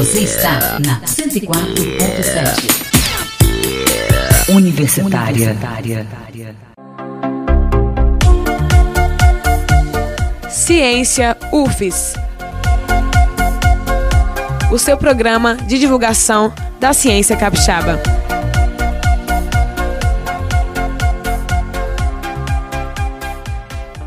Você está na 104.7. Universitária. Ciência UFES. O seu programa de divulgação da ciência capixaba.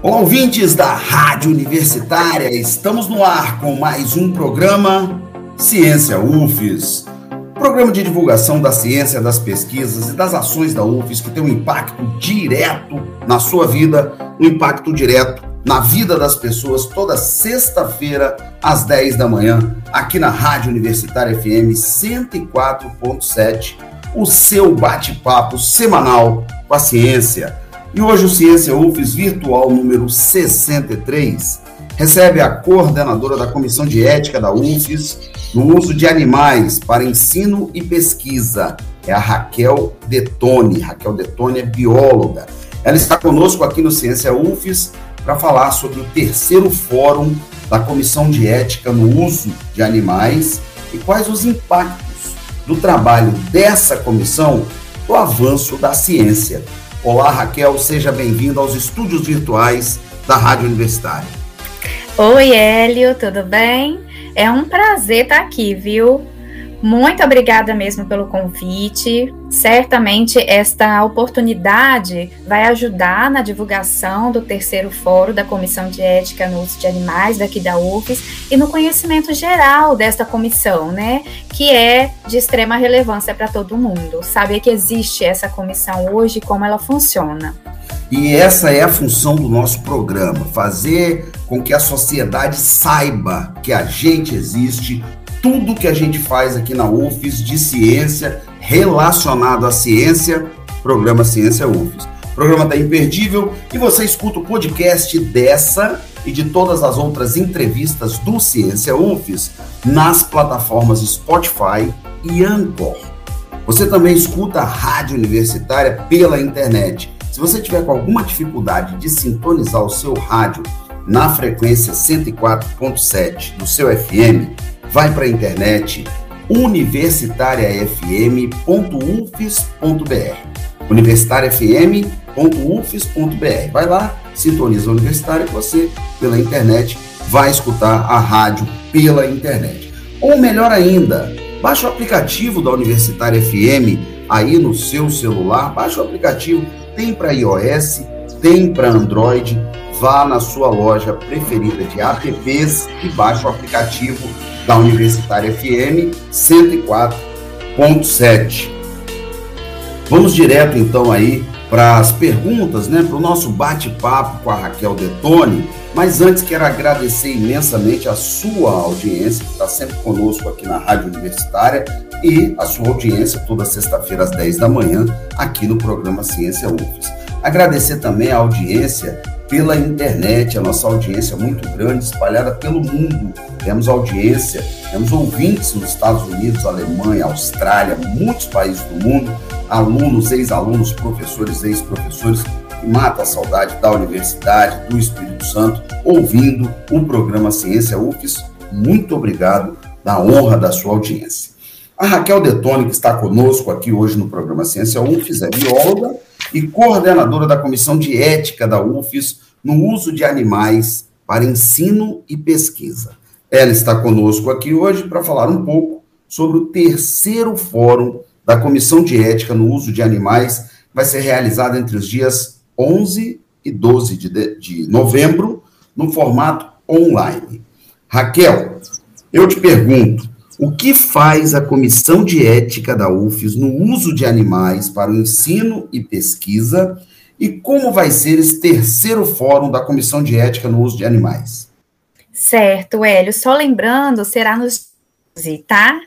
Olá, ouvintes da Rádio Universitária, estamos no ar com mais um programa Ciência UFES. Programa de divulgação da ciência, das pesquisas e das ações da UFES que tem um impacto direto na sua vida, um impacto direto na vida das pessoas, toda sexta-feira, às 10 da manhã, aqui na Rádio Universitária FM 104.7, o seu bate-papo semanal com a ciência e hoje o Ciência UFES Virtual número 63 recebe a coordenadora da Comissão de Ética da UFES no uso de animais para ensino e pesquisa. É a Raquel Detone. Raquel Detone é bióloga. Ela está conosco aqui no Ciência UFES para falar sobre o terceiro fórum da Comissão de Ética no uso de animais e quais os impactos do trabalho dessa comissão no avanço da ciência. Olá, Raquel, seja bem-vinda aos estúdios virtuais da Rádio Universitária. Oi, Hélio, tudo bem? É um prazer estar aqui, viu? Muito obrigada mesmo pelo convite. Certamente esta oportunidade vai ajudar na divulgação do terceiro fórum da Comissão de Ética no Uso de Animais daqui da UFES e no conhecimento geral desta comissão, né? Que é de extrema relevância para todo mundo. Saber que existe essa comissão hoje e como ela funciona. E essa é a função do nosso programa: fazer com que a sociedade saiba que a gente existe, tudo que a gente faz aqui na UFES de ciência relacionado à ciência, programa Ciência UFES. O programa está imperdível e você escuta o podcast dessa e de todas as outras entrevistas do Ciência UFES nas plataformas Spotify e Anchor. Você também escuta a rádio universitária pela internet. Se você tiver com alguma dificuldade de sintonizar o seu rádio na frequência 104.7 do seu FM, vai para a internet universitariafm.ufes.br universitariafm.ufes.br Vai lá, sintoniza a Universitária e você, pela internet, vai escutar a rádio pela internet. Ou melhor ainda, baixa o aplicativo da Universitária FM aí no seu celular, baixa o aplicativo, tem para iOS, tem para Android, vá na sua loja preferida de apps e baixe o aplicativo da Universitária FM 104.7. Vamos direto então aí para as perguntas, né, para o nosso bate-papo com a Raquel Detone. Mas antes quero agradecer imensamente a sua audiência, que está sempre conosco aqui na Rádio Universitária, e a sua audiência toda sexta-feira às 10 da manhã, aqui no programa Ciência UFES. Agradecer também a audiência pela internet, a nossa audiência é muito grande, espalhada pelo mundo. Temos audiência, temos ouvintes nos Estados Unidos, Alemanha, Austrália, muitos países do mundo, alunos, ex-alunos, professores, ex-professores, que mata a saudade da universidade, do Espírito Santo, ouvindo o programa Ciência UFES. Muito obrigado da honra da sua audiência. A Raquel Detone, que está conosco aqui hoje no programa Ciência UFES, é bióloga e coordenadora da Comissão de Ética da UFES no uso de animais para ensino e pesquisa. Ela está conosco aqui hoje para falar um pouco sobre o terceiro fórum da Comissão de Ética no uso de animais, vai ser realizado entre os dias 11 e 12 de, de novembro, no formato online. Raquel, eu te pergunto, o que faz a Comissão de Ética da UFES no uso de animais para o ensino e pesquisa e como vai ser esse terceiro fórum da Comissão de Ética no Uso de Animais? Certo, Hélio. Só lembrando, será nos tá?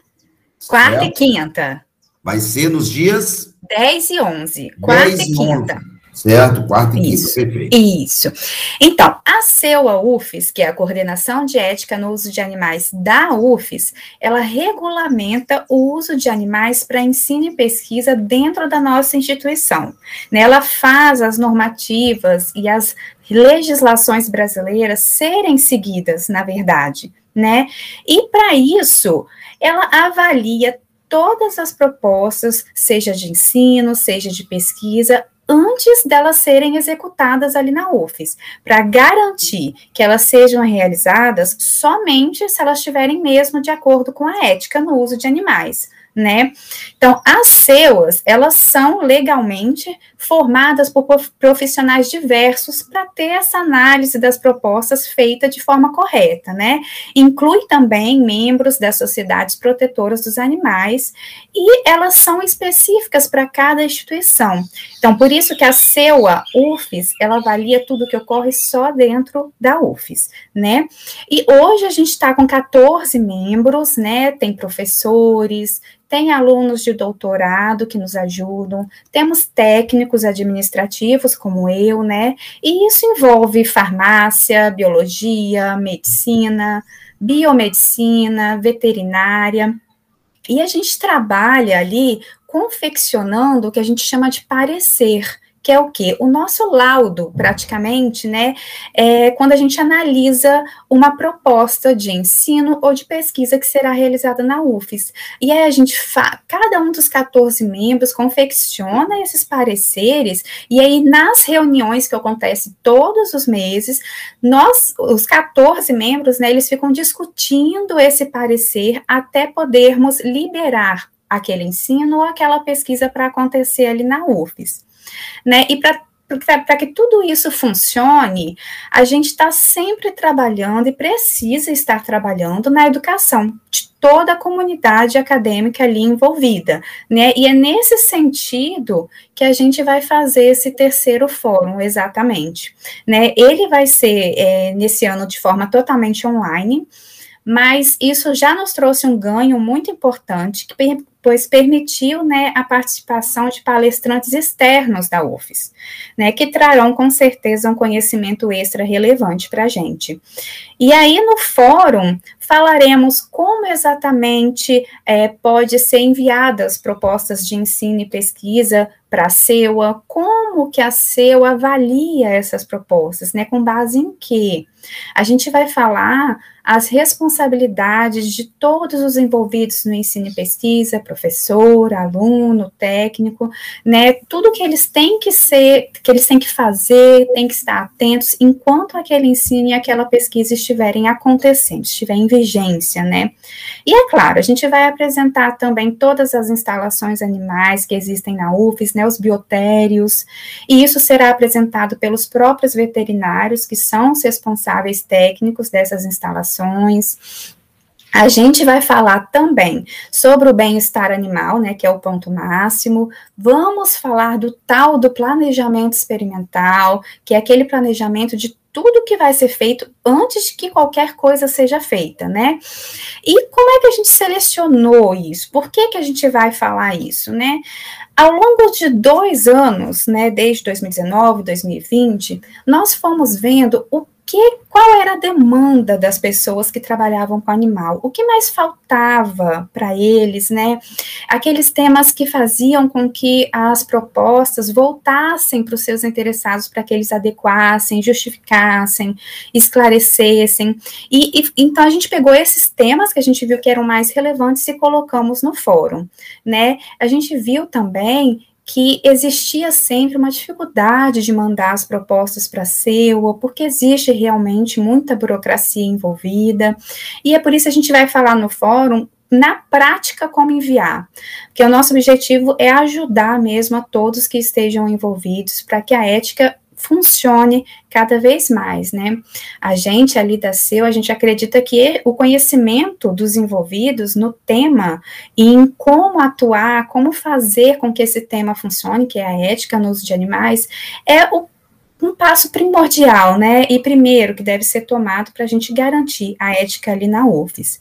Quarta certo. e quinta. Vai ser nos dias 10 e 11. Quarta e quinta. 11. Certo, quarta e Isso. quinta, perfeito. Isso. Então, a CEUA UFES, que é a Coordenação de Ética no Uso de Animais da UFES, ela regulamenta o uso de animais para ensino e pesquisa dentro da nossa instituição. Né, ela faz as normativas e as legislações brasileiras serem seguidas, na verdade né? E para isso, ela avalia todas as propostas, seja de ensino, seja de pesquisa, antes delas serem executadas ali na UFES, para garantir que elas sejam realizadas somente se elas estiverem mesmo de acordo com a ética no uso de animais né? Então, as CEUAs, elas são legalmente formadas por profissionais diversos para ter essa análise das propostas feita de forma correta, né? Inclui também membros das sociedades protetoras dos animais e elas são específicas para cada instituição. Então, por isso que a CEUA UFES, ela avalia tudo que ocorre só dentro da UFES, né? E hoje a gente está com 14 membros, né? Tem professores, tem alunos de doutorado que nos ajudam, temos técnicos administrativos como eu, né? E isso envolve farmácia, biologia, medicina, biomedicina, veterinária. E a gente trabalha ali confeccionando o que a gente chama de parecer que é o quê? O nosso laudo, praticamente, né, é quando a gente analisa uma proposta de ensino ou de pesquisa que será realizada na UFES. E aí a gente, cada um dos 14 membros confecciona esses pareceres, e aí nas reuniões que acontecem todos os meses, nós, os 14 membros, né, eles ficam discutindo esse parecer até podermos liberar aquele ensino ou aquela pesquisa para acontecer ali na UFES né? E para que tudo isso funcione, a gente está sempre trabalhando e precisa estar trabalhando na educação de toda a comunidade acadêmica ali envolvida, né? E é nesse sentido que a gente vai fazer esse terceiro fórum, exatamente, né? Ele vai ser é, nesse ano de forma totalmente online, mas isso já nos trouxe um ganho muito importante, que pois permitiu né, a participação de palestrantes externos da UFES, né, que trarão com certeza um conhecimento extra relevante para a gente. E aí no fórum falaremos como exatamente é, pode ser enviadas propostas de ensino e pesquisa para a CEUA, como que a CEUA avalia essas propostas, né, com base em quê? A gente vai falar as responsabilidades de todos os envolvidos no ensino e pesquisa, professor, aluno, técnico, né, tudo que eles têm que ser, que eles têm que fazer, têm que estar atentos enquanto aquele ensino e aquela pesquisa estiverem acontecendo, estiver em vigência, né. E é claro, a gente vai apresentar também todas as instalações animais que existem na UFES, né, os biotérios, e isso será apresentado pelos próprios veterinários, que são os responsáveis técnicos dessas instalações, a gente vai falar também sobre o bem-estar animal, né, que é o ponto máximo. Vamos falar do tal do planejamento experimental, que é aquele planejamento de tudo que vai ser feito antes de que qualquer coisa seja feita, né? E como é que a gente selecionou isso? Por que, que a gente vai falar isso, né? Ao longo de dois anos, né, desde 2019, 2020, nós fomos vendo o que, qual era a demanda das pessoas que trabalhavam com animal? O que mais faltava para eles, né? Aqueles temas que faziam com que as propostas voltassem para os seus interessados para que eles adequassem, justificassem, esclarecessem. E, e, então a gente pegou esses temas que a gente viu que eram mais relevantes e colocamos no fórum, né? A gente viu também que existia sempre uma dificuldade de mandar as propostas para a CEUA, porque existe realmente muita burocracia envolvida, e é por isso que a gente vai falar no fórum na prática como enviar, porque o nosso objetivo é ajudar mesmo a todos que estejam envolvidos para que a ética funcione cada vez mais, né? A gente ali da SEU, a gente acredita que o conhecimento dos envolvidos no tema e em como atuar, como fazer com que esse tema funcione, que é a ética no uso de animais, é o um passo primordial, né? E primeiro que deve ser tomado para a gente garantir a ética ali na UFES.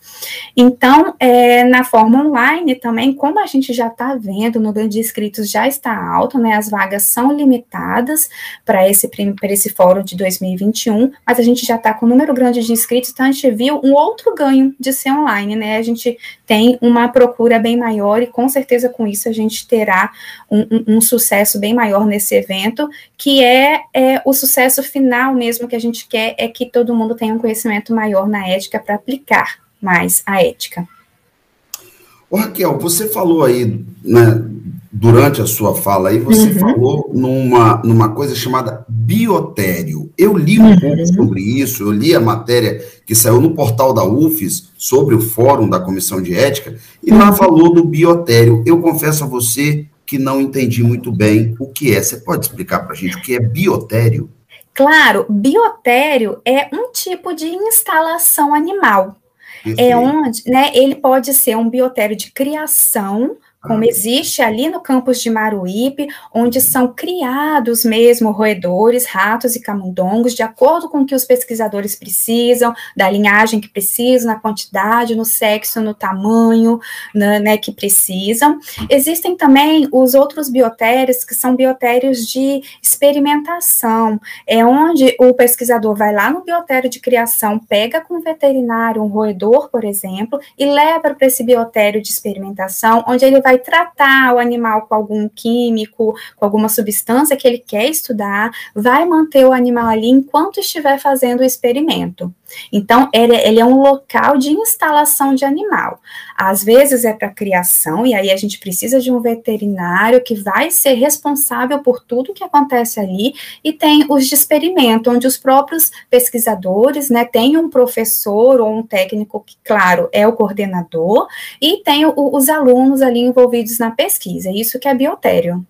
Então, é, na forma online também, como a gente já está vendo, o número de inscritos já está alto, né? As vagas são limitadas para esse, esse fórum de 2021, mas a gente já está com um número grande de inscritos, então a gente viu um outro ganho de ser online, né? A gente tem uma procura bem maior e com certeza com isso a gente terá um, um, um sucesso bem maior nesse evento, que é, é o sucesso final mesmo que a gente quer é que todo mundo tenha um conhecimento maior na ética para aplicar mais a ética. Ô, Raquel, você falou aí, né, durante a sua fala aí, você uhum. falou numa, numa coisa chamada biotério. Eu li um uhum. pouco sobre isso, eu li a matéria que saiu no portal da UFES sobre o fórum da Comissão de Ética, e lá uhum. falou do biotério. Eu confesso a você que não entendi muito bem o que é. Você pode explicar para a gente o que é biotério? Claro, biotério é um tipo de instalação animal. É onde, né, ele pode ser um biotério de criação como existe ali no campus de Maruípe, onde são criados mesmo roedores, ratos e camundongos, de acordo com o que os pesquisadores precisam, da linhagem que precisam, na quantidade, no sexo, no tamanho, né, né, que precisam. Existem também os outros biotérios, que são biotérios de experimentação, é onde o pesquisador vai lá no biotério de criação, pega com o veterinário um roedor, por exemplo, e leva para esse biotério de experimentação, onde ele vai vai tratar o animal com algum químico, com alguma substância que ele quer estudar, vai manter o animal ali enquanto estiver fazendo o experimento. Então, ele, é um local de instalação de animal. Às vezes é para criação, e aí a gente precisa de um veterinário que vai ser responsável por tudo que acontece ali, e tem os de experimento, onde os próprios pesquisadores, né, tem um professor ou um técnico que, claro, é o coordenador, e tem o, os alunos ali envolvidos na pesquisa. Isso que é biotério.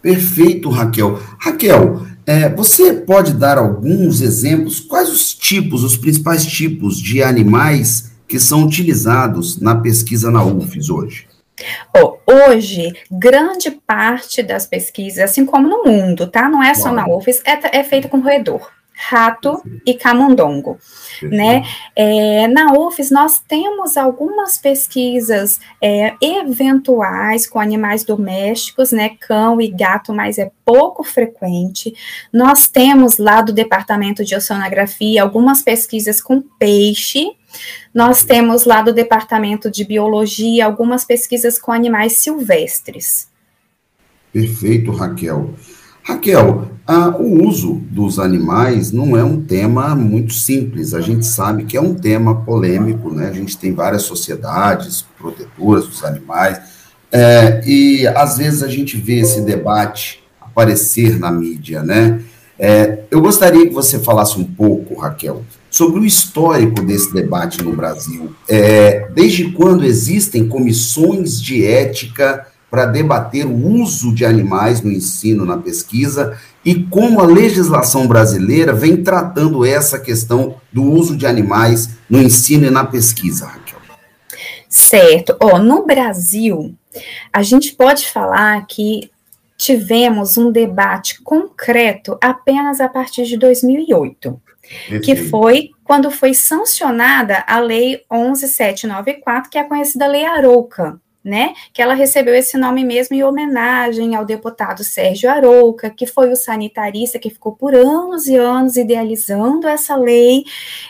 Perfeito, Raquel. Raquel, é, você pode dar alguns exemplos? Quais os tipos, os principais tipos de animais que são utilizados na pesquisa na UFES hoje? Oh, hoje, grande parte das pesquisas, assim como no mundo, tá? Não é só na UFES, é, é feita com roedor rato e camundongo, né? É, na UFES nós temos algumas pesquisas é, eventuais com animais domésticos, né? Cão e gato, mas é pouco frequente. Nós temos lá do departamento de oceanografia algumas pesquisas com peixe. Nós temos lá do departamento de biologia algumas pesquisas com animais silvestres. Perfeito, Raquel. Raquel, o uso dos animais não é um tema muito simples. A gente sabe que é um tema polêmico, né? A gente tem várias sociedades protetoras dos animais, é, e às vezes a gente vê esse debate aparecer na mídia, né? É, eu gostaria que você falasse um pouco, Raquel, sobre o histórico desse debate no Brasil. É, desde quando existem comissões de ética para debater o uso de animais no ensino, na pesquisa, e como a legislação brasileira vem tratando essa questão do uso de animais no ensino e na pesquisa, Raquel. Certo. Oh, no Brasil, a gente pode falar que tivemos um debate concreto apenas a partir de 2008, que foi quando foi sancionada a Lei 11794, que é a conhecida Lei Arouca, né, que ela recebeu esse nome mesmo em homenagem ao deputado Sérgio Arouca, que foi o sanitarista que ficou por anos e anos idealizando essa lei,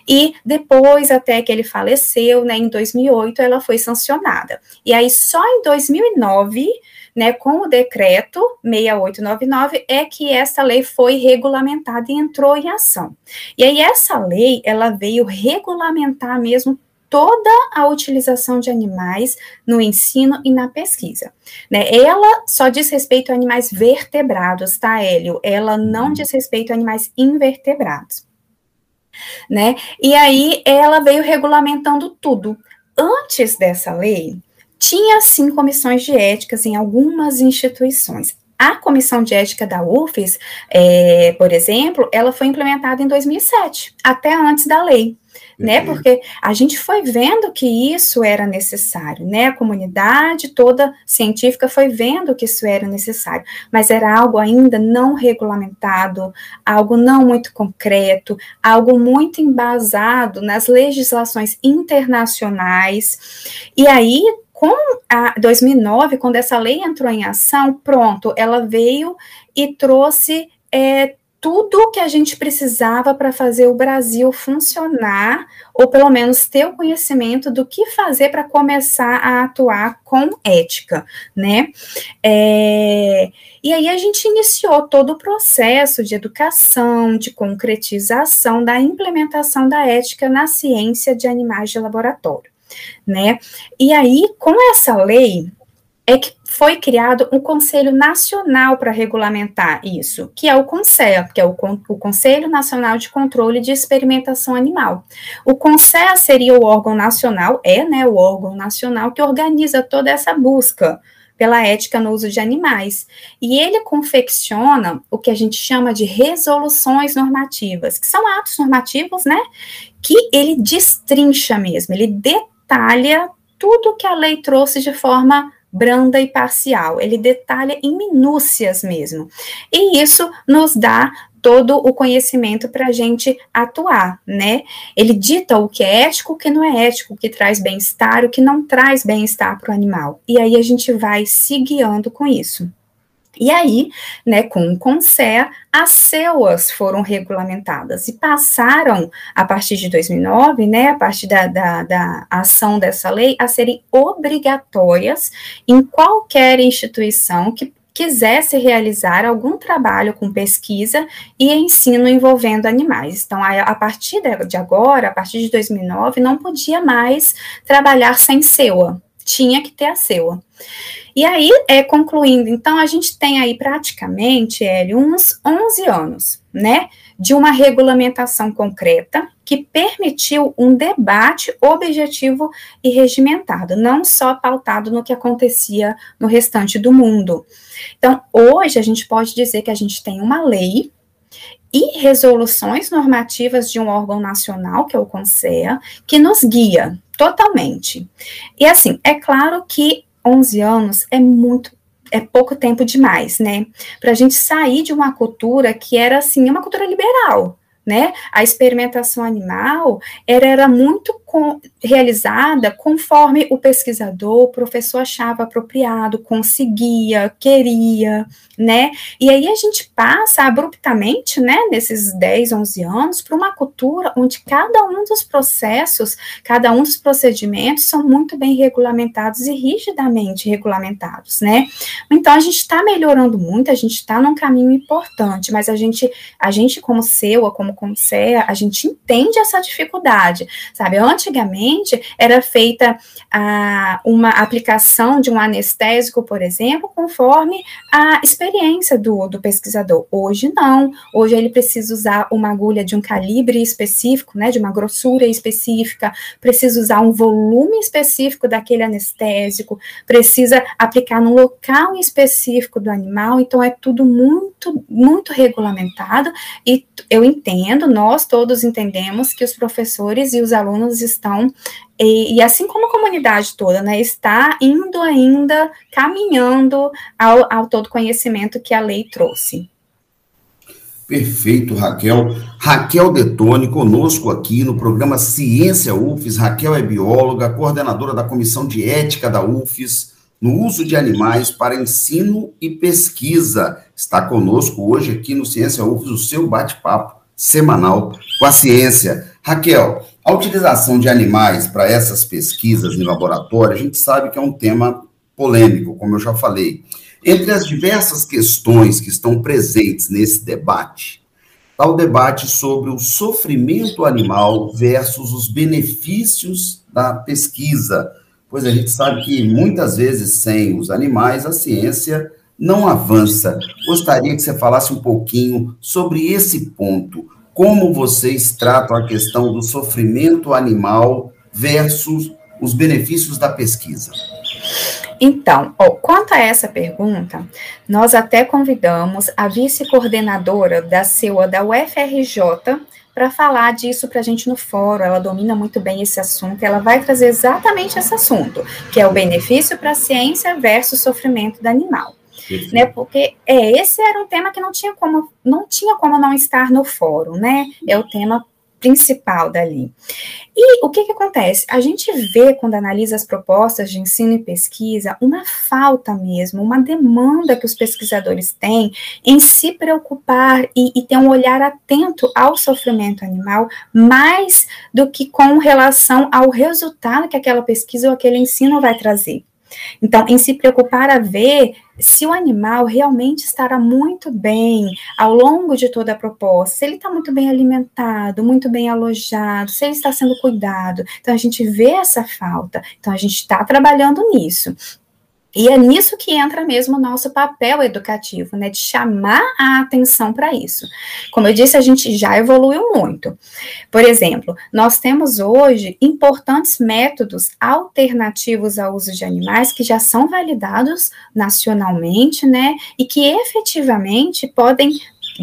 e depois, até que ele faleceu, né, em 2008, ela foi sancionada. E aí, só em 2009, né, com o decreto 6899 é que essa lei foi regulamentada e entrou em ação. E aí essa lei, ela veio regulamentar mesmo toda a utilização de animais no ensino e na pesquisa. Né? Ela só diz respeito a animais vertebrados, tá, Hélio? Ela não diz respeito a animais invertebrados. Né? E aí ela veio regulamentando tudo. Antes dessa lei, tinha sim comissões de éticas em algumas instituições. A comissão de ética da UFES, é, por exemplo, ela foi implementada em 2007, até antes da lei né? Porque a gente foi vendo que isso era necessário, né? A comunidade toda científica foi vendo que isso era necessário, mas era algo ainda não regulamentado, algo não muito concreto, algo muito embasado nas legislações internacionais. E aí, com a 2009, quando essa lei entrou em ação, pronto, ela veio e trouxe é, tudo que a gente precisava para fazer o Brasil funcionar, ou pelo menos ter o conhecimento do que fazer para começar a atuar com ética, né? É, e aí a gente iniciou todo o processo de educação, de concretização da implementação da ética na ciência de animais de laboratório, né? E aí, com essa lei, é que foi criado um Conselho Nacional para regulamentar isso, que é o CONSEA, que é o, o, Conselho Nacional de Controle de Experimentação Animal. O CONSEA seria o órgão nacional, é né, o órgão nacional que organiza toda essa busca pela ética no uso de animais. E ele confecciona o que a gente chama de resoluções normativas, que são atos normativos, né, que ele destrincha mesmo, ele detalha tudo que a lei trouxe de forma branda e parcial. Ele detalha em minúcias mesmo. E isso nos dá todo o conhecimento para a gente atuar, né? Ele dita o que é ético, o que não é ético, o que traz bem-estar, o que não traz bem-estar para o animal. E aí a gente vai se guiando com isso. E aí, né, com o CONSEA, as CEUAs foram regulamentadas e passaram, a partir de 2009, né, a partir da, da, da ação dessa lei, a serem obrigatórias em qualquer instituição que quisesse realizar algum trabalho com pesquisa e ensino envolvendo animais. Então, a, a partir de agora, a partir de 2009, não podia mais trabalhar sem CEUA, tinha que ter a CEUA. E aí, é, concluindo, então, a gente tem aí praticamente, Hélio, uns 11 anos, né, de uma regulamentação concreta que permitiu um debate objetivo e regimentado, não só pautado no que acontecia no restante do mundo. Então, hoje, a gente pode dizer que a gente tem uma lei e resoluções normativas de um órgão nacional, que é o CONSEA, que nos guia totalmente. E assim, é claro que 11 anos é muito é pouco tempo demais, né? Para a gente sair de uma cultura que era assim, uma cultura liberal, né? A experimentação animal era, era muito com, realizada conforme o pesquisador, o professor achava apropriado, conseguia, queria, né? E aí a gente passa abruptamente, né, nesses 10, 11 anos, para uma cultura onde cada um dos processos, cada um dos procedimentos são muito bem regulamentados e rigidamente regulamentados, né? Então a gente está melhorando muito, a gente está num caminho importante, mas a gente, a gente como SEUA, como CONSEA, a gente entende essa dificuldade, sabe? Antigamente era feita uma aplicação de um anestésico, por exemplo, conforme a experiência do, do pesquisador. Hoje não, hoje ele precisa usar uma agulha de um calibre específico, né, de uma grossura específica, precisa usar um volume específico daquele anestésico, precisa aplicar no local específico do animal, então é tudo muito, muito regulamentado e eu entendo, nós todos entendemos que os professores e os alunos estão e, e, assim como a comunidade toda, né, está indo ainda caminhando ao, ao todo conhecimento que a lei trouxe. Perfeito, Raquel. Raquel Detone, conosco aqui no programa Ciência UFES. Raquel é bióloga, coordenadora da Comissão de Ética da UFES no uso de animais para ensino e pesquisa. Está conosco hoje aqui no Ciência UFES, o seu bate-papo semanal com a ciência. Raquel, a utilização de animais para essas pesquisas em laboratório, a gente sabe que é um tema polêmico, como eu já falei. Entre as diversas questões que estão presentes nesse debate, está o debate sobre o sofrimento animal versus os benefícios da pesquisa, pois a gente sabe que muitas vezes sem os animais a ciência não avança. Gostaria que você falasse um pouquinho sobre esse ponto como vocês tratam a questão do sofrimento animal versus os benefícios da pesquisa? Então, ó, quanto a essa pergunta, nós até convidamos a vice-coordenadora da CEUA da UFRJ para falar disso para a gente no fórum. Ela domina muito bem esse assunto. Ela vai trazer exatamente esse assunto, que é o benefício para a ciência versus sofrimento do animal né? Porque é, esse era um tema que não tinha como não tinha como não estar no fórum, né? É o tema principal dali. E o que, que acontece? A gente vê, quando analisa as propostas de ensino e pesquisa, uma falta mesmo, uma demanda que os pesquisadores têm em se preocupar e, e ter um olhar atento ao sofrimento animal, mais do que com relação ao resultado que aquela pesquisa ou aquele ensino vai trazer. Então, em se preocupar a ver se o animal realmente estará muito bem ao longo de toda a proposta, se ele está muito bem alimentado, muito bem alojado, se ele está sendo cuidado. Então, a gente vê essa falta. Então, a gente está trabalhando nisso. E é nisso que entra mesmo o nosso papel educativo, né, de chamar a atenção para isso. Como eu disse, a gente já evoluiu muito. Por exemplo, nós temos hoje importantes métodos alternativos ao uso de animais que já são validados nacionalmente, né, e que efetivamente podem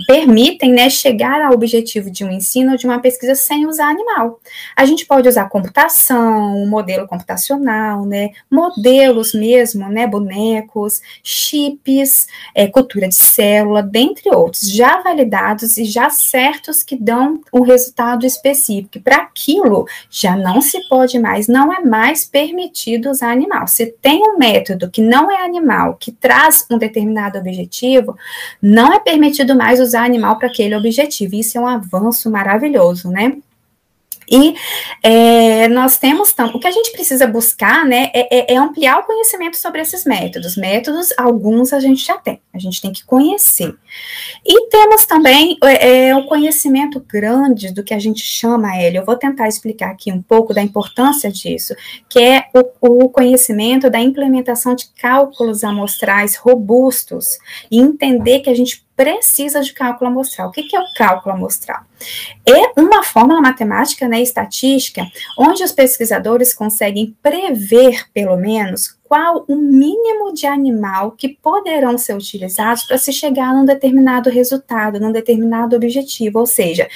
permitem né, chegar ao objetivo de um ensino ou de uma pesquisa sem usar animal. A gente pode usar computação, modelo computacional, né, modelos mesmo, né, bonecos, chips, é, cultura de célula, dentre outros, já validados e já certos que dão um resultado específico. Para aquilo já não se pode mais, não é mais permitido usar animal. Se tem um método que não é animal, que traz um determinado objetivo, não é permitido mais usar animal para aquele objetivo. Isso é um avanço maravilhoso, né? E é, nós temos, o que a gente precisa buscar, né, é, é, é, ampliar o conhecimento sobre esses métodos. Métodos, alguns a gente já tem, a gente tem que conhecer. E temos também é, é o conhecimento grande do que a gente chama, ele. Eu vou tentar explicar aqui um pouco da importância disso, que é o, o conhecimento da implementação de cálculos amostrais robustos e entender que a gente precisa de cálculo amostral. O que é o cálculo amostral? É uma fórmula matemática, né, estatística, onde os pesquisadores conseguem prever, pelo menos, qual o mínimo de animal que poderão ser utilizados para se chegar num determinado resultado, num determinado objetivo, ou seja,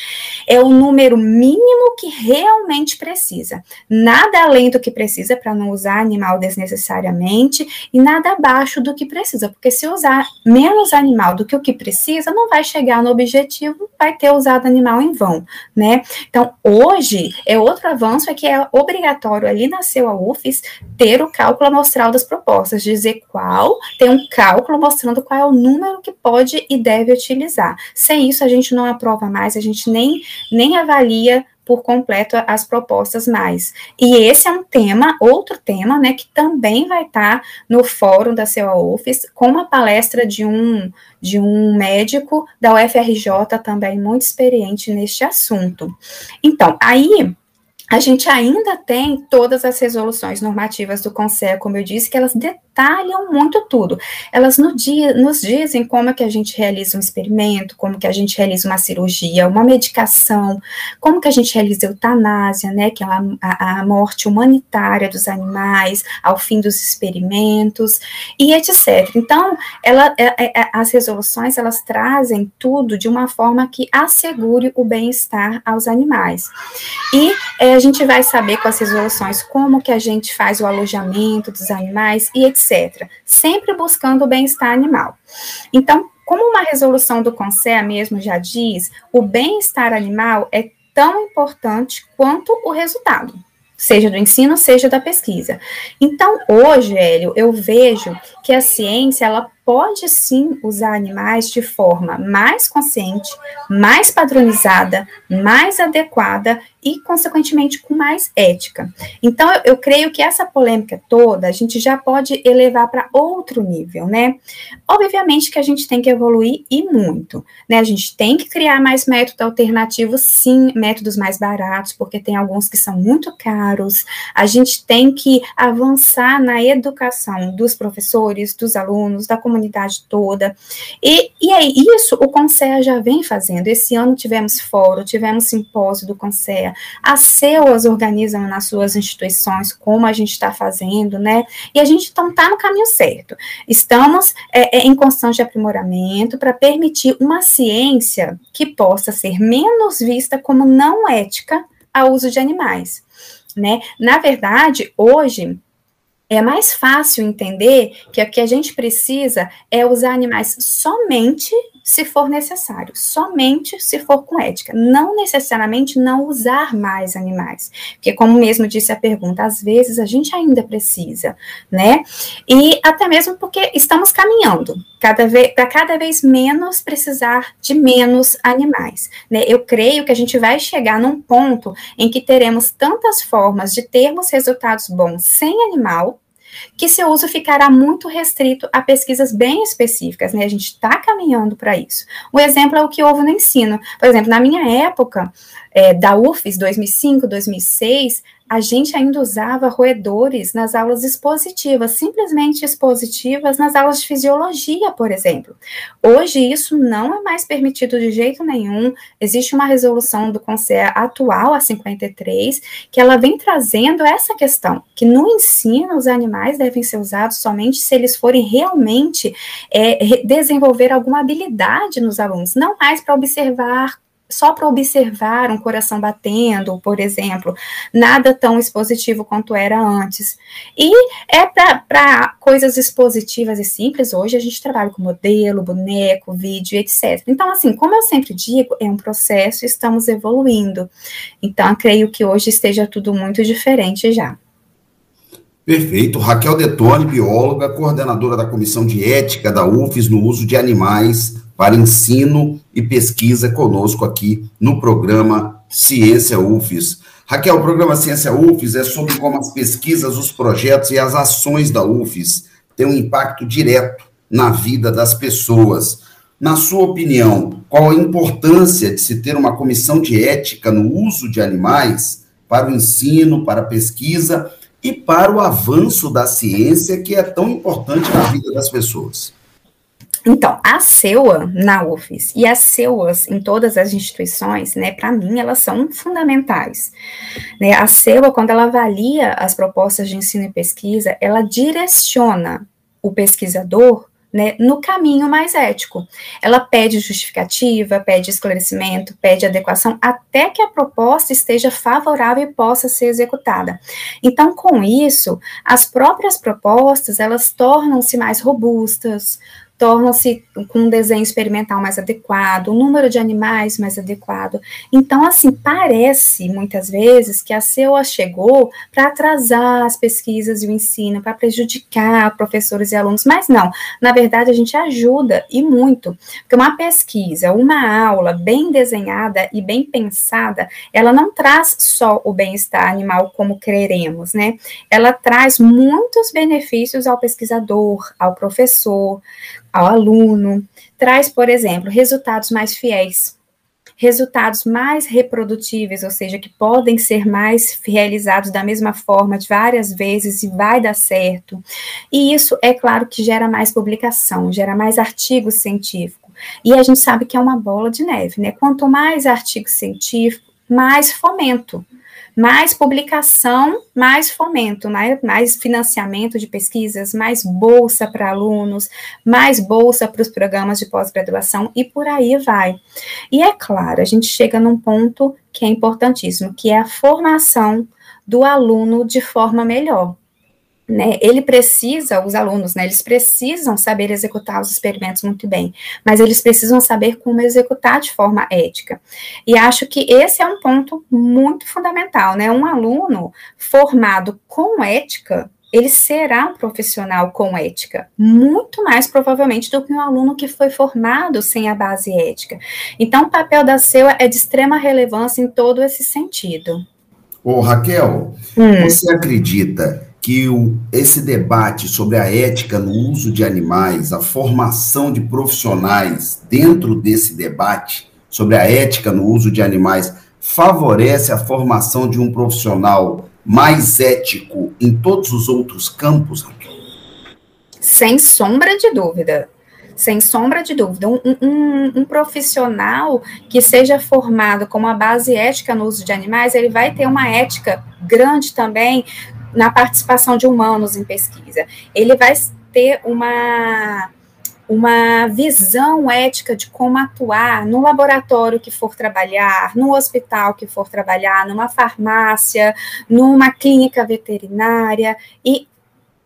é o número mínimo que realmente precisa. Nada além do que precisa para não usar animal desnecessariamente e nada abaixo do que precisa, porque se usar menos animal do que o que precisa, não vai chegar no objetivo, vai ter usado animal em vão, né? Então, hoje é outro avanço é que é obrigatório ali na a UFES ter o cálculo amostral das propostas, dizer qual, tem um cálculo mostrando qual é o número que pode e deve utilizar. Sem isso, a gente não aprova mais, a gente nem, nem avalia por completo as propostas mais. E esse é um tema, outro tema, né, que também vai estar tá no fórum da CEUFES, com uma palestra de um, de um médico da UFRJ também muito experiente neste assunto. Então, aí a gente ainda tem todas as resoluções normativas do Conselho, como eu disse, que elas detalham muito tudo. Elas no dia, nos dizem como é que a gente realiza um experimento, como que a gente realiza uma cirurgia, uma medicação, como que a gente realiza a eutanásia, né, que é a, a, a morte humanitária dos animais, ao fim dos experimentos, e etc. Então, ela, é, é, é, as resoluções, elas trazem tudo de uma forma que assegure o bem-estar aos animais. E é, a gente vai saber com as resoluções como que a gente faz o alojamento dos animais e etc. Sempre buscando o bem-estar animal. Então, como uma resolução do Conselho mesmo já diz, o bem-estar animal é tão importante quanto o resultado seja do ensino, seja da pesquisa. Então, hoje, Hélio, eu vejo que a ciência ela pode sim usar animais de forma mais consciente, mais padronizada, mais adequada e, consequentemente, com mais ética. Então, eu, eu creio que essa polêmica toda a gente já pode elevar para outro nível, né? Obviamente que a gente tem que evoluir e muito, né? A gente tem que criar mais métodos alternativos, sim, métodos mais baratos, porque tem alguns que são muito caros. A gente tem que avançar na educação dos professores, dos alunos, da comunidade toda. E, e aí, isso o Conselho já vem fazendo. Esse ano tivemos fórum, tivemos simpósio do Conselho a CEUAS organizam nas suas instituições, como a gente está fazendo, né? E a gente então está no caminho certo. Estamos é, é, em constante aprimoramento para permitir uma ciência que possa ser menos vista como não ética ao uso de animais. Né? Na verdade, hoje, é mais fácil entender que o que a gente precisa é usar animais somente se for necessário, somente se for com ética, não necessariamente não usar mais animais, porque como mesmo disse a pergunta, às vezes a gente ainda precisa, né? E até mesmo porque estamos caminhando cada vez para cada vez menos precisar de menos animais, né? Eu creio que a gente vai chegar num ponto em que teremos tantas formas de termos resultados bons sem animal que seu uso ficará muito restrito a pesquisas bem específicas, né? A gente está caminhando para isso. O exemplo é o que houve no ensino. Por exemplo, na minha época, é, da UFES, 2005, 2006, a gente ainda usava roedores nas aulas expositivas, simplesmente expositivas nas aulas de fisiologia, por exemplo. Hoje isso não é mais permitido de jeito nenhum. Existe uma resolução do Conselho atual, a 53, que ela vem trazendo essa questão, que no ensino os animais devem ser usados somente se eles forem realmente é, desenvolver alguma habilidade nos alunos, não mais para observar só para observar um coração batendo, por exemplo, nada tão expositivo quanto era antes. E é para coisas expositivas e simples, hoje a gente trabalha com modelo, boneco, vídeo, etc. Então, assim, como eu sempre digo, é um processo, estamos evoluindo. Então, creio que hoje esteja tudo muito diferente já. Perfeito. Raquel Detone, bióloga, coordenadora da Comissão de Ética da UFES no uso de animais para ensino e pesquisa conosco aqui no programa Ciência UFES. Raquel, o programa Ciência UFES é sobre como as pesquisas, os projetos e as ações da UFES têm um impacto direto na vida das pessoas. Na sua opinião, qual a importância de se ter uma comissão de ética no uso de animais para o ensino, para a pesquisa e para o avanço da ciência que é tão importante na vida das pessoas? Então, a CEUA na UFES e as CEUAs em todas as instituições, né, para mim, elas são fundamentais. Né, a CEUA, quando ela avalia as propostas de ensino e pesquisa, ela direciona o pesquisador né, no caminho mais ético. Ela pede justificativa, pede esclarecimento, pede adequação, até que a proposta esteja favorável e possa ser executada. Então, com isso, as próprias propostas, elas tornam-se mais robustas, tornam-se com um desenho experimental mais adequado, um número de animais mais adequado. Então, assim, parece muitas vezes que a CEOA chegou para atrasar as pesquisas e o ensino, para prejudicar professores e alunos, mas não, na verdade a gente ajuda e muito, porque uma pesquisa, uma aula bem desenhada e bem pensada, ela não traz só o bem-estar animal como creremos, né? Ela traz muitos benefícios ao pesquisador, ao professor, ao aluno, traz, por exemplo, resultados mais fiéis, resultados mais reprodutíveis, ou seja, que podem ser mais realizados da mesma forma de várias vezes e vai dar certo. E isso, é claro, que gera mais publicação, gera mais artigo científico. E a gente sabe que é uma bola de neve, né? Quanto mais artigo científico, mais fomento mais publicação, mais fomento, mais, mais financiamento de pesquisas, mais bolsa para alunos, mais bolsa para os programas de pós-graduação e por aí vai. E é claro, a gente chega num ponto que é importantíssimo, que é a formação do aluno de forma melhor né, ele precisa, os alunos, né, eles precisam saber executar os experimentos muito bem, mas eles precisam saber como executar de forma ética. E acho que esse é um ponto muito fundamental, né? Um aluno formado com ética, ele será um profissional com ética, muito mais provavelmente do que um aluno que foi formado sem a base ética. Então, o papel da CEUA é de extrema relevância em todo esse sentido. Ô, Raquel, hum. você acredita que o, esse debate sobre a ética no uso de animais, a formação de profissionais dentro desse debate sobre a ética no uso de animais, favorece a formação de um profissional mais ético em todos os outros campos, Raquel? Sem sombra de dúvida. Sem sombra de dúvida. Um, um, um, profissional que seja formado com uma base ética no uso de animais, ele vai ter uma ética grande também na participação de humanos em pesquisa. Ele vai ter uma uma visão ética de como atuar no laboratório que for trabalhar, no hospital que for trabalhar, numa farmácia, numa clínica veterinária e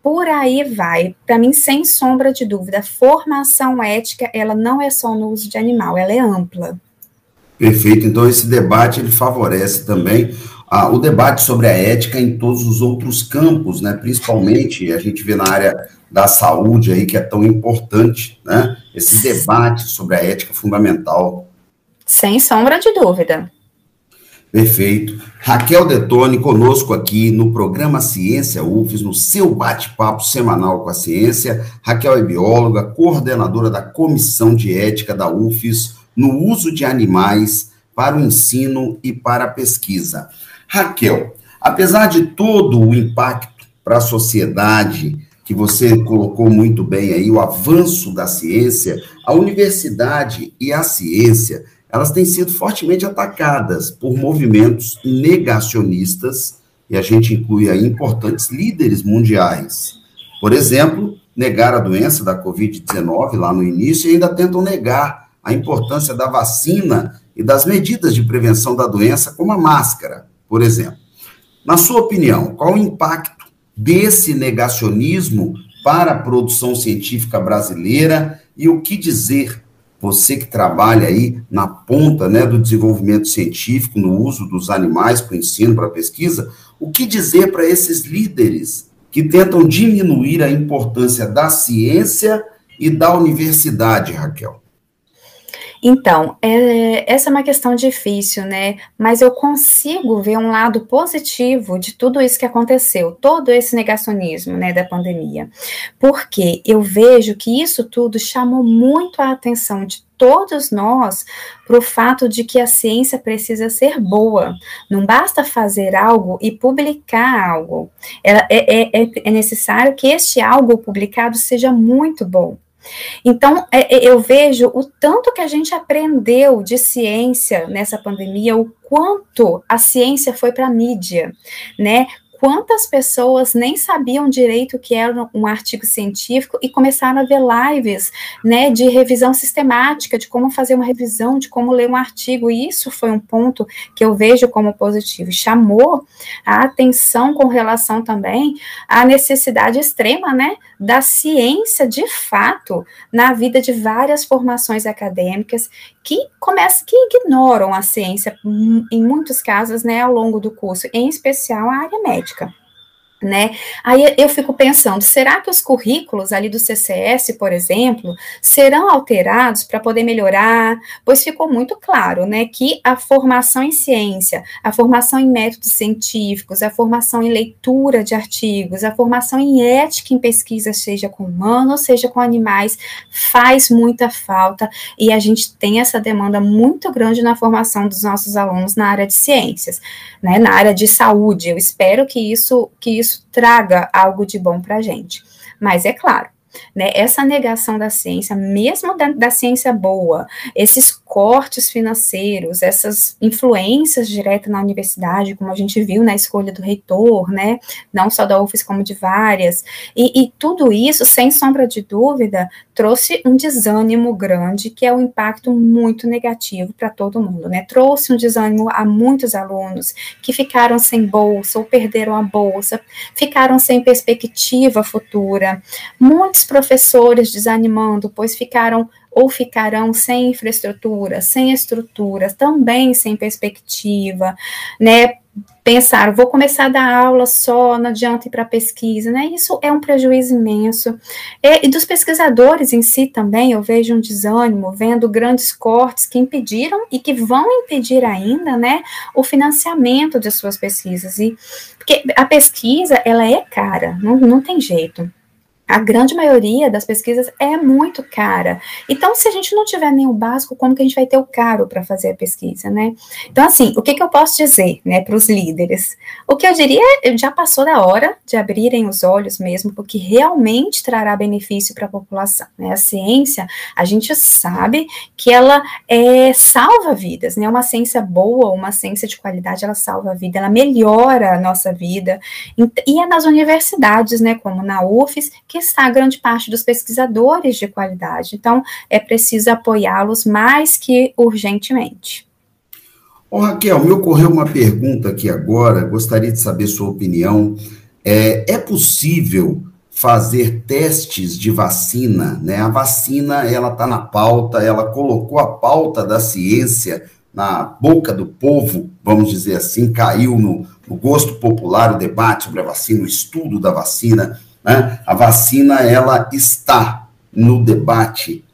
por aí vai. Para mim, sem sombra de dúvida, formação ética, ela não é só no uso de animal, ela é ampla. Perfeito. Então, esse debate ele favorece também ah, o debate sobre a ética em todos os outros campos, né? Principalmente a gente vê na área da saúde aí que é tão importante, né? Esse debate sobre a ética fundamental. Sem sombra de dúvida. Perfeito. Raquel Detone conosco aqui no programa Ciência UFES, no seu bate-papo semanal com a ciência. Raquel é bióloga, coordenadora da Comissão de Ética da UFES no uso de animais para o ensino e para a pesquisa. Raquel, apesar de todo o impacto para a sociedade que você colocou muito bem aí, o avanço da ciência, a universidade e a ciência, elas têm sido fortemente atacadas por movimentos negacionistas, e a gente inclui aí importantes líderes mundiais. Por exemplo, negar a doença da Covid-19 lá no início e ainda tentam negar a importância da vacina e das medidas de prevenção da doença, como a máscara, por exemplo. Na sua opinião, qual o impacto desse negacionismo para a produção científica brasileira e o que dizer, você que trabalha aí na ponta né, do desenvolvimento científico, no uso dos animais para o ensino, para a pesquisa, o que dizer para esses líderes que tentam diminuir a importância da ciência e da universidade, Raquel? Então, é, essa é uma questão difícil, né? Mas eu consigo ver um lado positivo de tudo isso que aconteceu, todo esse negacionismo, né, da pandemia. Porque eu vejo que isso tudo chamou muito a atenção de todos nós para o fato de que a ciência precisa ser boa. Não basta fazer algo e publicar algo. É, é, é, é necessário que este algo publicado seja muito bom. Então, é, é, eu vejo o tanto que a gente aprendeu de ciência nessa pandemia, o quanto a ciência foi para a mídia, né? quantas pessoas nem sabiam direito o que era um artigo científico e começaram a ver lives, né, de revisão sistemática, de como fazer uma revisão, de como ler um artigo, e isso foi um ponto que eu vejo como positivo, chamou a atenção com relação também à necessidade extrema, né, da ciência de fato na vida de várias formações acadêmicas que começam, que ignoram a ciência em muitos casos, né, ao longo do curso, em especial a área médica né? Aí eu fico pensando, será que os currículos ali do CCS, por exemplo, serão alterados para poder melhorar? Pois ficou muito claro, né, que a formação em ciência, a formação em métodos científicos, a formação em leitura de artigos, a formação em ética em pesquisa, seja com humanos, seja com animais, faz muita falta e a gente tem essa demanda muito grande na formação dos nossos alunos na área de ciências, né, na área de saúde. Eu espero que isso que isso isso traga algo de bom para a gente. Mas é claro, né, essa negação da ciência, mesmo da, da, ciência boa, esses cortes financeiros, essas influências diretas na universidade, como a gente viu na escolha do reitor, né, não só da UFES como de várias, e, e tudo isso, sem sombra de dúvida, trouxe um desânimo grande, que é um impacto muito negativo para todo mundo, né, trouxe um desânimo a muitos alunos que ficaram sem bolsa ou perderam a bolsa, ficaram sem perspectiva futura, muitos professores desanimando, pois ficaram ou ficarão sem infraestrutura, sem estrutura, também sem perspectiva, né? Pensar, vou começar a dar aula só, não adianta ir para pesquisa, né? Isso é um prejuízo imenso. E, e, dos pesquisadores em si também, eu vejo um desânimo, vendo grandes cortes que impediram e que vão impedir ainda, né, o financiamento de suas pesquisas. E, porque a pesquisa, ela é cara, não, não tem jeito a grande maioria das pesquisas é muito cara. Então, se a gente não tiver nem o básico, como que a gente vai ter o caro para fazer a pesquisa, né? Então, assim, o que, que eu posso dizer, né, para os líderes? O que eu diria é, já passou da hora de abrirem os olhos mesmo, porque realmente trará benefício para a população, né? A ciência, a gente sabe que ela é, salva vidas, né? Uma ciência boa, uma ciência de qualidade, ela salva a vida, ela melhora a nossa vida. E é nas universidades, né, como na UFES, que está grande parte dos pesquisadores de qualidade. Então, é preciso apoiá-los mais que urgentemente. Ô, Raquel, me ocorreu uma pergunta aqui agora, gostaria de saber sua opinião. É, é possível fazer testes de vacina, né? A vacina, ela está na pauta, ela colocou a pauta da ciência na boca do povo, vamos dizer assim, caiu no, no gosto popular o debate sobre a vacina, o estudo da vacina, né? A vacina, ela está no debate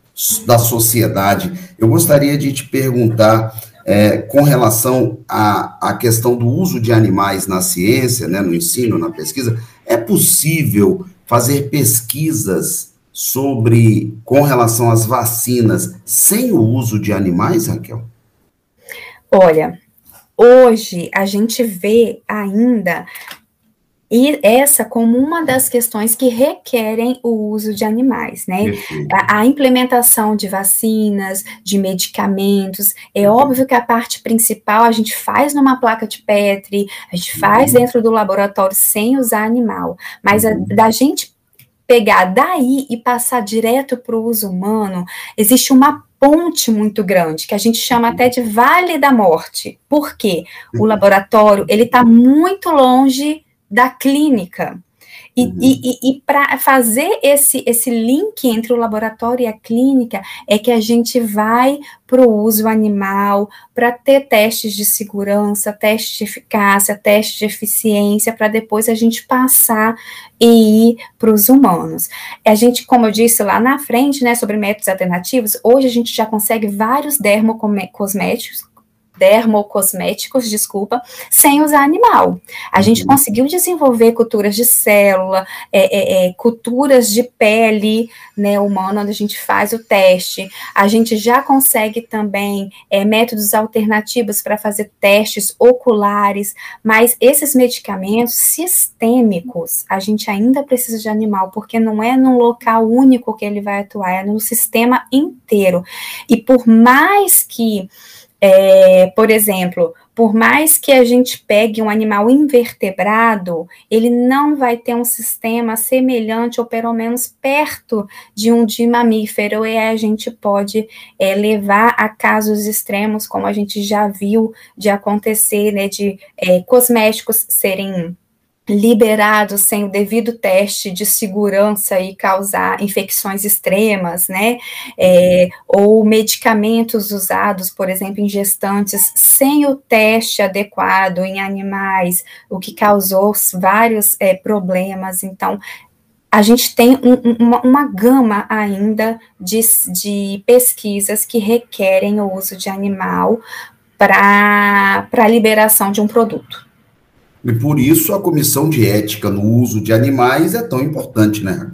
da sociedade. Eu gostaria de te perguntar é, com relação à, à questão do uso de animais na ciência, né, no ensino, na pesquisa, é possível fazer pesquisas sobre, com relação às vacinas, sem o uso de animais, Raquel? Olha, hoje a gente vê ainda e essa como uma das questões que requerem o uso de animais, né? A, a, implementação de vacinas, de medicamentos, é óbvio que a parte principal a gente faz numa placa de Petri, a gente faz uhum. dentro do laboratório sem usar animal, mas a, uhum. da gente pegar daí e passar direto para o uso humano, existe uma ponte muito grande, que a gente chama até de Vale da Morte. Por quê? O uhum. laboratório, ele está muito longe da clínica. E, uhum. e, e, e para fazer esse, esse link entre o laboratório e a clínica, é que a gente vai para o uso animal, para ter testes de segurança, testes de eficácia, testes de eficiência, para depois a gente passar e ir para os humanos. A gente, como eu disse lá na frente, né, sobre métodos alternativos, hoje a gente já consegue vários dermocosméticos dermocosméticos, desculpa, sem usar animal. A gente uhum. conseguiu desenvolver culturas de célula, é, é, é, culturas de pele né, humana, onde a gente faz o teste. A gente já consegue também é, métodos alternativos para fazer testes oculares, mas esses medicamentos sistêmicos, a gente ainda precisa de animal, porque não é num local único que ele vai atuar, é no sistema inteiro. E por mais que é, por exemplo, por mais que a gente pegue um animal invertebrado, ele não vai ter um sistema semelhante ou pelo menos perto de um de mamífero, e a gente pode é, levar a casos extremos, como a gente já viu de acontecer, né, de é, cosméticos serem liberados sem o devido teste de segurança e causar infecções extremas, né? É, ou medicamentos usados, por exemplo, em gestantes, sem o teste adequado em animais, o que causou vários é, problemas. Então, a gente tem um, uma, uma, gama ainda de, de pesquisas que requerem o uso de animal para a liberação de um produto. E por isso a comissão de ética no uso de animais é tão importante, né?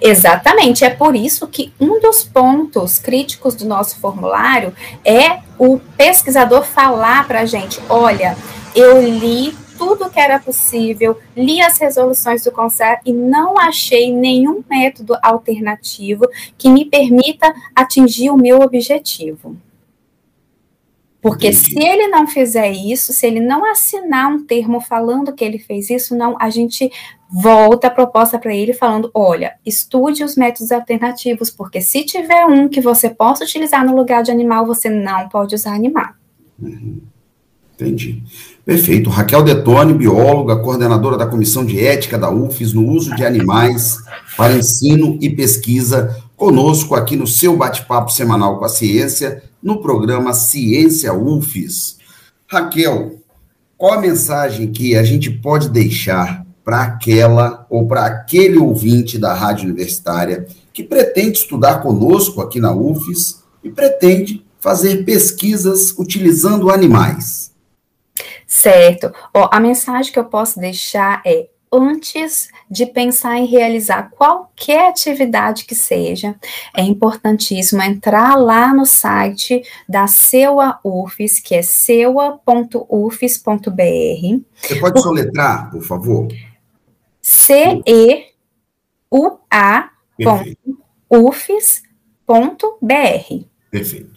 Exatamente, é por isso que um dos pontos críticos do nosso formulário é o pesquisador falar para a gente: olha, eu li tudo que era possível, li as resoluções do Conselho e não achei nenhum método alternativo que me permita atingir o meu objetivo. Porque se ele não fizer isso, se ele não assinar um termo falando que ele fez isso, não, a gente volta a proposta para ele falando: olha, estude os métodos alternativos, porque se tiver um que você possa utilizar no lugar de animal, você não pode usar animal. Uhum. Entendi. Perfeito. Raquel Detone, bióloga, coordenadora da Comissão de Ética da UFES no uso de animais para ensino e pesquisa, conosco aqui no seu bate-papo semanal com a ciência no programa Ciência UFES. Raquel, qual a mensagem que a gente pode deixar para aquela ou para aquele ouvinte da Rádio Universitária que pretende estudar conosco aqui na UFES e pretende fazer pesquisas utilizando animais? Certo. Ó, a mensagem que eu posso deixar é antes de pensar em realizar qualquer atividade que seja, é importantíssimo entrar lá no site da Seua UFES, que é seua.ufes.br. Você pode soletrar, por favor? C-E-U-A.ufes.br. Perfeito.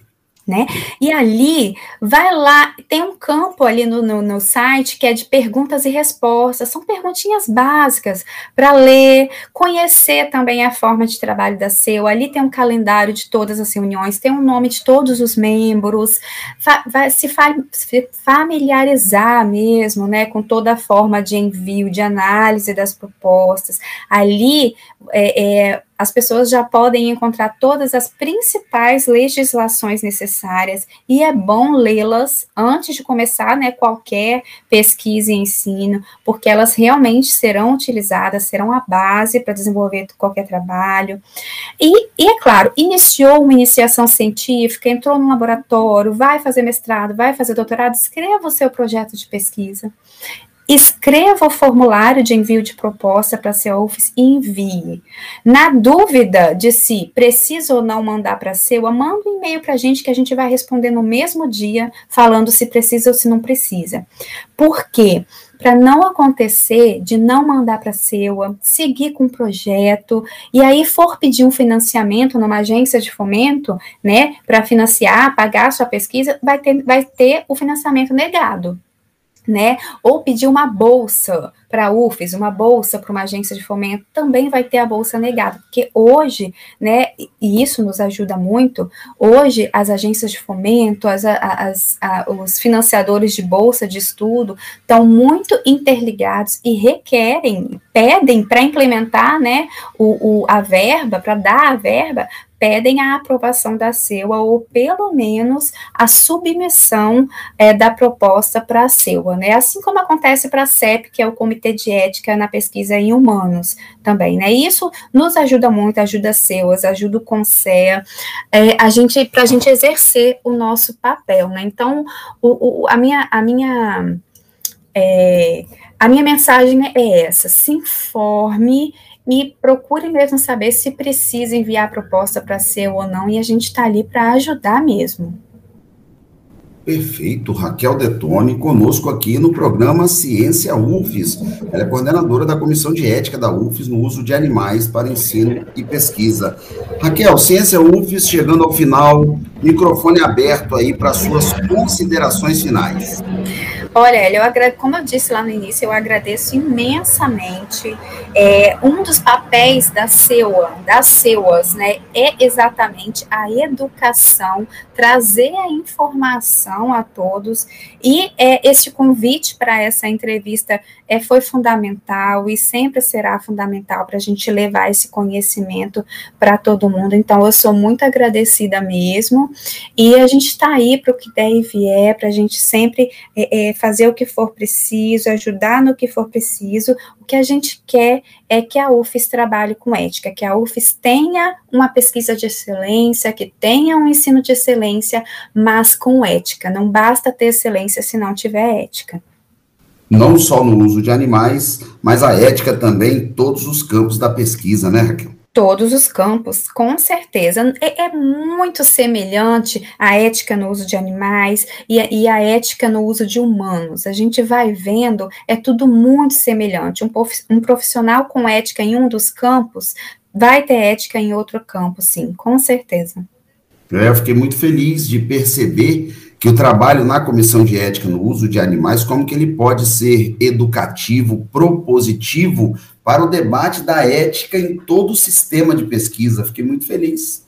Né? E ali, vai lá, tem um campo ali no, no, no site que é de perguntas e respostas, são perguntinhas básicas para ler, conhecer também a forma de trabalho da SEU. Ali tem um calendário de todas as reuniões, tem um nome de todos os membros, vai se, fa se familiarizar mesmo, né, com toda a forma de envio, de análise das propostas. Ali, é, é as pessoas já podem encontrar todas as principais legislações necessárias e é bom lê-las antes de começar né, qualquer pesquisa e ensino, porque elas realmente serão utilizadas, serão a base para desenvolver qualquer trabalho. E, e, é claro, iniciou uma iniciação científica, entrou no laboratório, vai fazer mestrado, vai fazer doutorado, escreva o seu projeto de pesquisa escreva o formulário de envio de proposta para a office e envie. Na dúvida de se precisa ou não mandar para a SEUA, manda um e-mail para a gente que a gente vai responder no mesmo dia, falando se precisa ou se não precisa. Por quê? Para não acontecer de não mandar para a SEUA, seguir com o projeto, e aí for pedir um financiamento numa agência de fomento, né, para financiar, pagar a sua pesquisa, vai ter, vai ter o financiamento negado né? Ou pedir uma bolsa para a UFES, uma bolsa para uma agência de fomento, também vai ter a bolsa negada, porque hoje, né, e isso nos ajuda muito, hoje as agências de fomento, as, as, os financiadores de bolsa de estudo estão muito interligados e requerem, pedem para implementar, né, o, o a verba, para dar a verba, pedem a aprovação da CEUA ou pelo menos a submissão é, da proposta para a CEUA, né? Assim como acontece para a CEP, que é o Comitê de Ética na Pesquisa em Humanos também, né? Isso nos ajuda muito, ajuda a CEUAS, ajuda o CONSEA, é, a gente, para a gente exercer o nosso papel, né? Então, o, o, a minha, a minha, é, a minha mensagem é essa, se informe e procure mesmo saber se precisa enviar a proposta para ser ou não, e a gente está ali para ajudar mesmo. Perfeito. Raquel Detone, conosco aqui no programa Ciência UFES. Ela é coordenadora da Comissão de Ética da UFES no uso de animais para ensino e pesquisa. Raquel, Ciência UFES chegando ao final, microfone aberto aí para suas considerações finais. Olha, eu como eu disse lá no início, eu agradeço imensamente. É, um dos papéis da CEUA, das CEUAs, né, é exatamente a educação, trazer a informação a todos. E é, este convite para essa entrevista é, foi fundamental e sempre será fundamental para a gente levar esse conhecimento para todo mundo. Então, eu sou muito agradecida mesmo. E a gente está aí para o que der e vier, para a gente sempre é, é, fazer o que for preciso, ajudar no que for preciso. Que a gente quer é que a UFES trabalhe com ética, que a UFES tenha uma pesquisa de excelência, que tenha um ensino de excelência, mas com ética. Não basta ter excelência se não tiver ética não só no uso de animais, mas a ética também em todos os campos da pesquisa, né, Raquel? Todos os campos, com certeza. É, é muito semelhante à ética no uso de animais e e ética no uso de humanos. A gente vai vendo, é tudo muito semelhante. Um, um profissional com ética em um dos campos vai ter ética em outro campo, sim, com certeza. É, eu fiquei muito feliz de perceber que o trabalho na comissão de ética no uso de animais, como que ele pode ser educativo, propositivo para o debate da ética em todo o sistema de pesquisa. Fiquei muito feliz.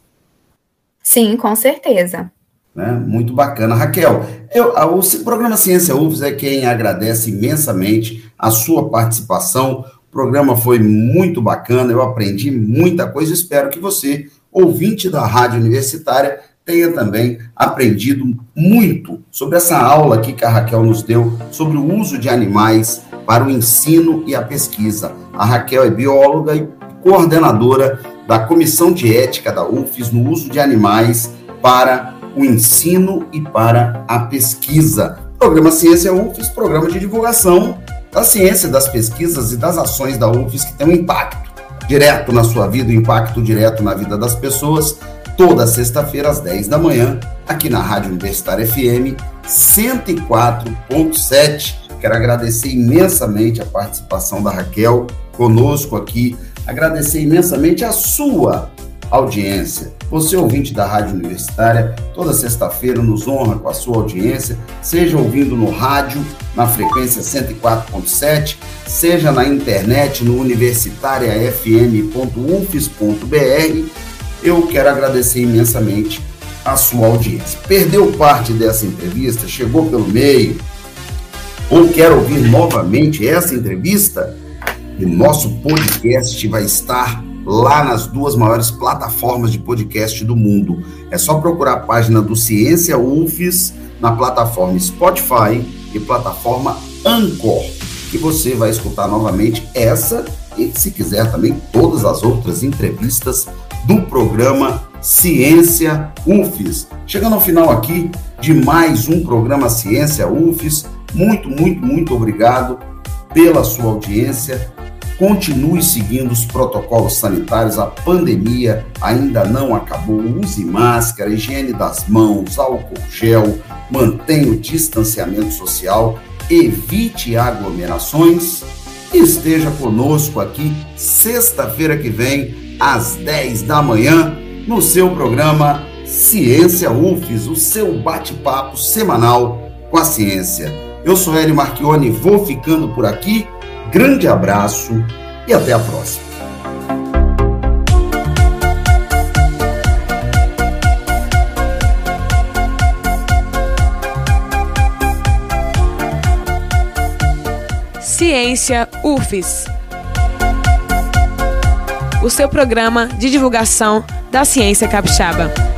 Sim, com certeza. Né? Muito bacana. Raquel, eu, o programa Ciência UFS é quem agradece imensamente a sua participação. O programa foi muito bacana, eu aprendi muita coisa. Espero que você, ouvinte da Rádio Universitária, tenha também aprendido muito sobre essa aula aqui que a Raquel nos deu sobre o uso de animais para o ensino e a pesquisa. A Raquel é bióloga e coordenadora da Comissão de Ética da UFES no uso de animais para o ensino e para a pesquisa. Programa Ciência UFES, programa de divulgação da ciência, das pesquisas e das ações da UFES que tem um impacto direto na sua vida, um impacto direto na vida das pessoas toda sexta-feira às 10 da manhã, aqui na Rádio Universitária FM 104.7. Quero agradecer imensamente a participação da Raquel conosco aqui, agradecer imensamente a sua audiência. Você, ouvinte da Rádio Universitária, toda sexta-feira nos honra com a sua audiência, seja ouvindo no rádio, na frequência 104.7, seja na internet no universitariafm.ufes.br. Eu quero agradecer imensamente a sua audiência. Perdeu parte dessa entrevista, chegou pelo meio, ou quer ouvir novamente essa entrevista? O nosso podcast vai estar lá nas duas maiores plataformas de podcast do mundo. É só procurar a página do Ciência UFES na plataforma Spotify e plataforma Anchor, que você vai escutar novamente essa e, se quiser, também todas as outras entrevistas do programa Ciência UFES. Chegando ao final aqui de mais um programa Ciência UFES, muito, muito, muito obrigado pela sua audiência. Continue seguindo os protocolos sanitários, a pandemia ainda não acabou. Use máscara, higiene das mãos, álcool gel, mantenha o distanciamento social, evite aglomerações e esteja conosco aqui sexta-feira que vem, às 10 da manhã, no seu programa Ciência UFES, o seu bate-papo semanal com a ciência. Eu sou Hélio Marchione, vou ficando por aqui. Grande abraço e até a próxima. Ciência UFES. O seu programa de divulgação da ciência capixaba.